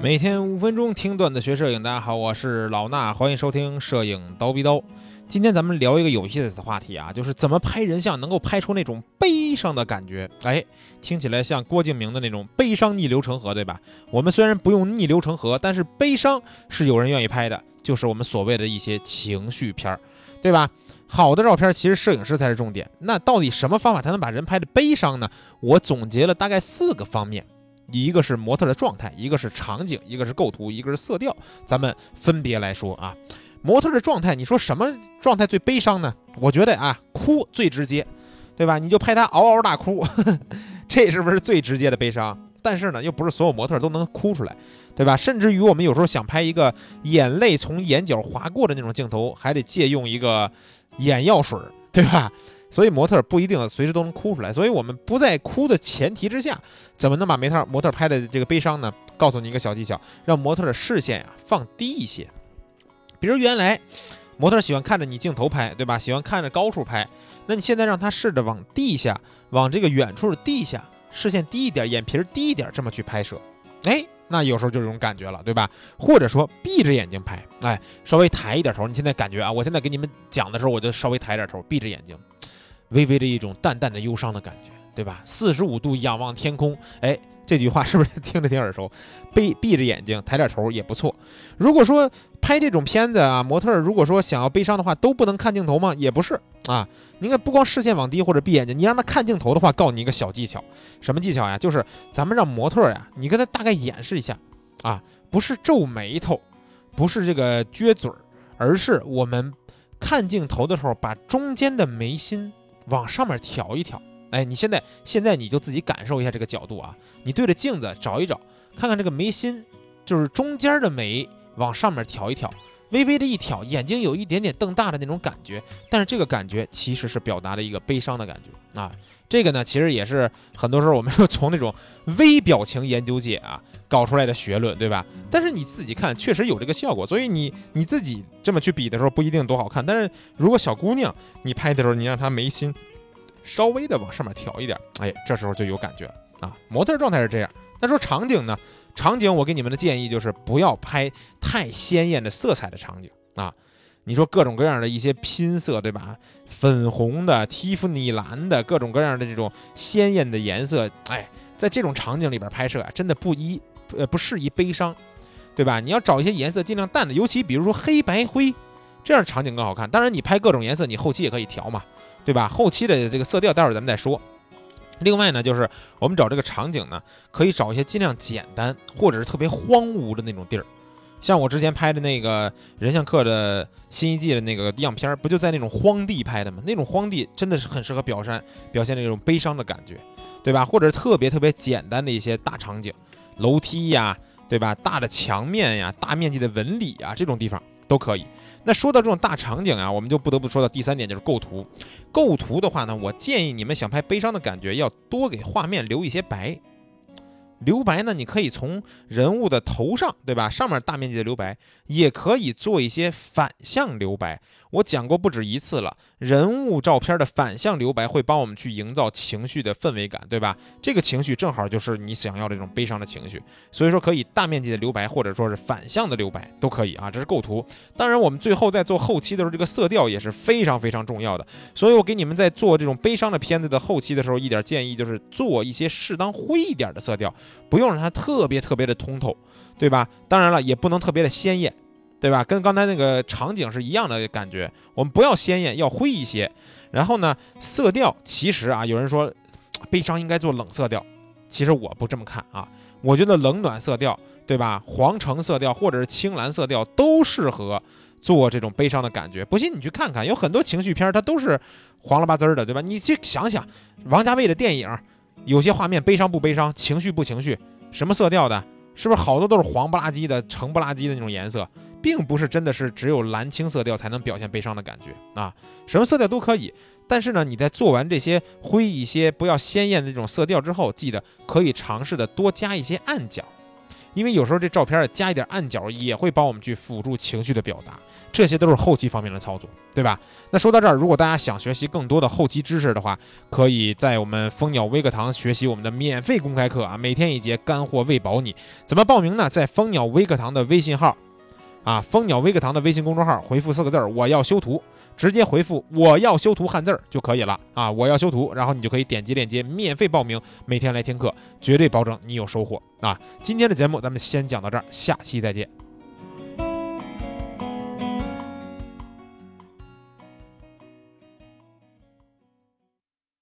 每天五分钟听段子学摄影，大家好，我是老衲，欢迎收听摄影刀逼刀。今天咱们聊一个有意思的话题啊，就是怎么拍人像能够拍出那种悲伤的感觉。哎，听起来像郭敬明的那种悲伤逆流成河，对吧？我们虽然不用逆流成河，但是悲伤是有人愿意拍的，就是我们所谓的一些情绪片儿，对吧？好的照片其实摄影师才是重点。那到底什么方法才能把人拍的悲伤呢？我总结了大概四个方面。一个是模特的状态，一个是场景，一个是构图，一个是色调，咱们分别来说啊。模特的状态，你说什么状态最悲伤呢？我觉得啊，哭最直接，对吧？你就拍他嗷嗷大哭，这是不是最直接的悲伤？但是呢，又不是所有模特都能哭出来，对吧？甚至于我们有时候想拍一个眼泪从眼角划过的那种镜头，还得借用一个眼药水，对吧？所以模特不一定随时都能哭出来，所以我们不在哭的前提之下，怎么能把模特模特拍的这个悲伤呢？告诉你一个小技巧，让模特的视线呀放低一些。比如原来模特喜欢看着你镜头拍，对吧？喜欢看着高处拍，那你现在让他试着往地下，往这个远处的地下，视线低一点，眼皮低一点，这么去拍摄，哎，那有时候就这种感觉了，对吧？或者说闭着眼睛拍，哎，稍微抬一点头，你现在感觉啊，我现在给你们讲的时候，我就稍微抬点头，闭着眼睛。微微的一种淡淡的忧伤的感觉，对吧？四十五度仰望天空，哎，这句话是不是 听着挺耳熟？闭闭着眼睛，抬点头也不错。如果说拍这种片子啊，模特如果说想要悲伤的话，都不能看镜头吗？也不是啊。你看，不光视线往低或者闭眼睛，你让他看镜头的话，告诉你一个小技巧，什么技巧呀？就是咱们让模特呀，你跟他大概演示一下啊，不是皱眉头，不是这个撅嘴儿，而是我们看镜头的时候，把中间的眉心。往上面调一调，哎，你现在现在你就自己感受一下这个角度啊，你对着镜子找一找，看看这个眉心，就是中间的眉往上面调一调，微微的一挑，眼睛有一点点瞪大的那种感觉，但是这个感觉其实是表达的一个悲伤的感觉啊。这个呢，其实也是很多时候我们说从那种微表情研究界啊搞出来的学论，对吧？但是你自己看，确实有这个效果。所以你你自己这么去比的时候，不一定多好看。但是如果小姑娘你拍的时候，你让她眉心稍微的往上面挑一点，哎，这时候就有感觉了啊。模特状态是这样。那说场景呢？场景我给你们的建议就是不要拍太鲜艳的色彩的场景啊。你说各种各样的一些拼色，对吧？粉红的、蒂芙尼蓝的，各种各样的这种鲜艳的颜色，哎，在这种场景里边拍摄啊，真的不一，呃，不适宜悲伤，对吧？你要找一些颜色尽量淡的，尤其比如说黑白灰，这样场景更好看。当然，你拍各种颜色，你后期也可以调嘛，对吧？后期的这个色调，待会儿咱们再说。另外呢，就是我们找这个场景呢，可以找一些尽量简单或者是特别荒芜的那种地儿。像我之前拍的那个人像课的新一季的那个样片儿，不就在那种荒地拍的吗？那种荒地真的是很适合表山表现那种悲伤的感觉，对吧？或者特别特别简单的一些大场景，楼梯呀，对吧？大的墙面呀，大面积的纹理啊，这种地方都可以。那说到这种大场景啊，我们就不得不说到第三点，就是构图。构图的话呢，我建议你们想拍悲伤的感觉，要多给画面留一些白。留白呢？你可以从人物的头上，对吧？上面大面积的留白，也可以做一些反向留白。我讲过不止一次了，人物照片的反向留白会帮我们去营造情绪的氛围感，对吧？这个情绪正好就是你想要的这种悲伤的情绪，所以说可以大面积的留白，或者说是反向的留白都可以啊。这是构图，当然我们最后在做后期的时候，这个色调也是非常非常重要的。所以我给你们在做这种悲伤的片子的后期的时候，一点建议就是做一些适当灰一点的色调，不用让它特别特别的通透，对吧？当然了，也不能特别的鲜艳。对吧？跟刚才那个场景是一样的感觉。我们不要鲜艳，要灰一些。然后呢，色调其实啊，有人说悲伤应该做冷色调，其实我不这么看啊。我觉得冷暖色调，对吧？黄橙色调或者是青蓝色调都适合做这种悲伤的感觉。不信你去看看，有很多情绪片它都是黄了吧滋的，对吧？你去想想，王家卫的电影，有些画面悲伤不悲伤，情绪不情绪，什么色调的？是不是好多都是黄不拉几的、橙不拉几的那种颜色，并不是真的是只有蓝青色调才能表现悲伤的感觉啊，什么色调都可以。但是呢，你在做完这些灰一些、不要鲜艳的这种色调之后，记得可以尝试的多加一些暗角，因为有时候这照片加一点暗角也会帮我们去辅助情绪的表达，这些都是后期方面的操作，对吧？那说到这儿，如果大家想学习更多的后期知识的话，可以在我们蜂鸟微课堂学习我们的免费公开课啊，每天一节，干货喂饱你。怎么报名呢？在蜂鸟微课堂的微信号，啊，蜂鸟微课堂的微信公众号回复四个字儿“我要修图”，直接回复“我要修图”汉字儿就可以了啊，我要修图，然后你就可以点击链接免费报名，每天来听课，绝对保证你有收获啊！今天的节目咱们先讲到这儿，下期再见。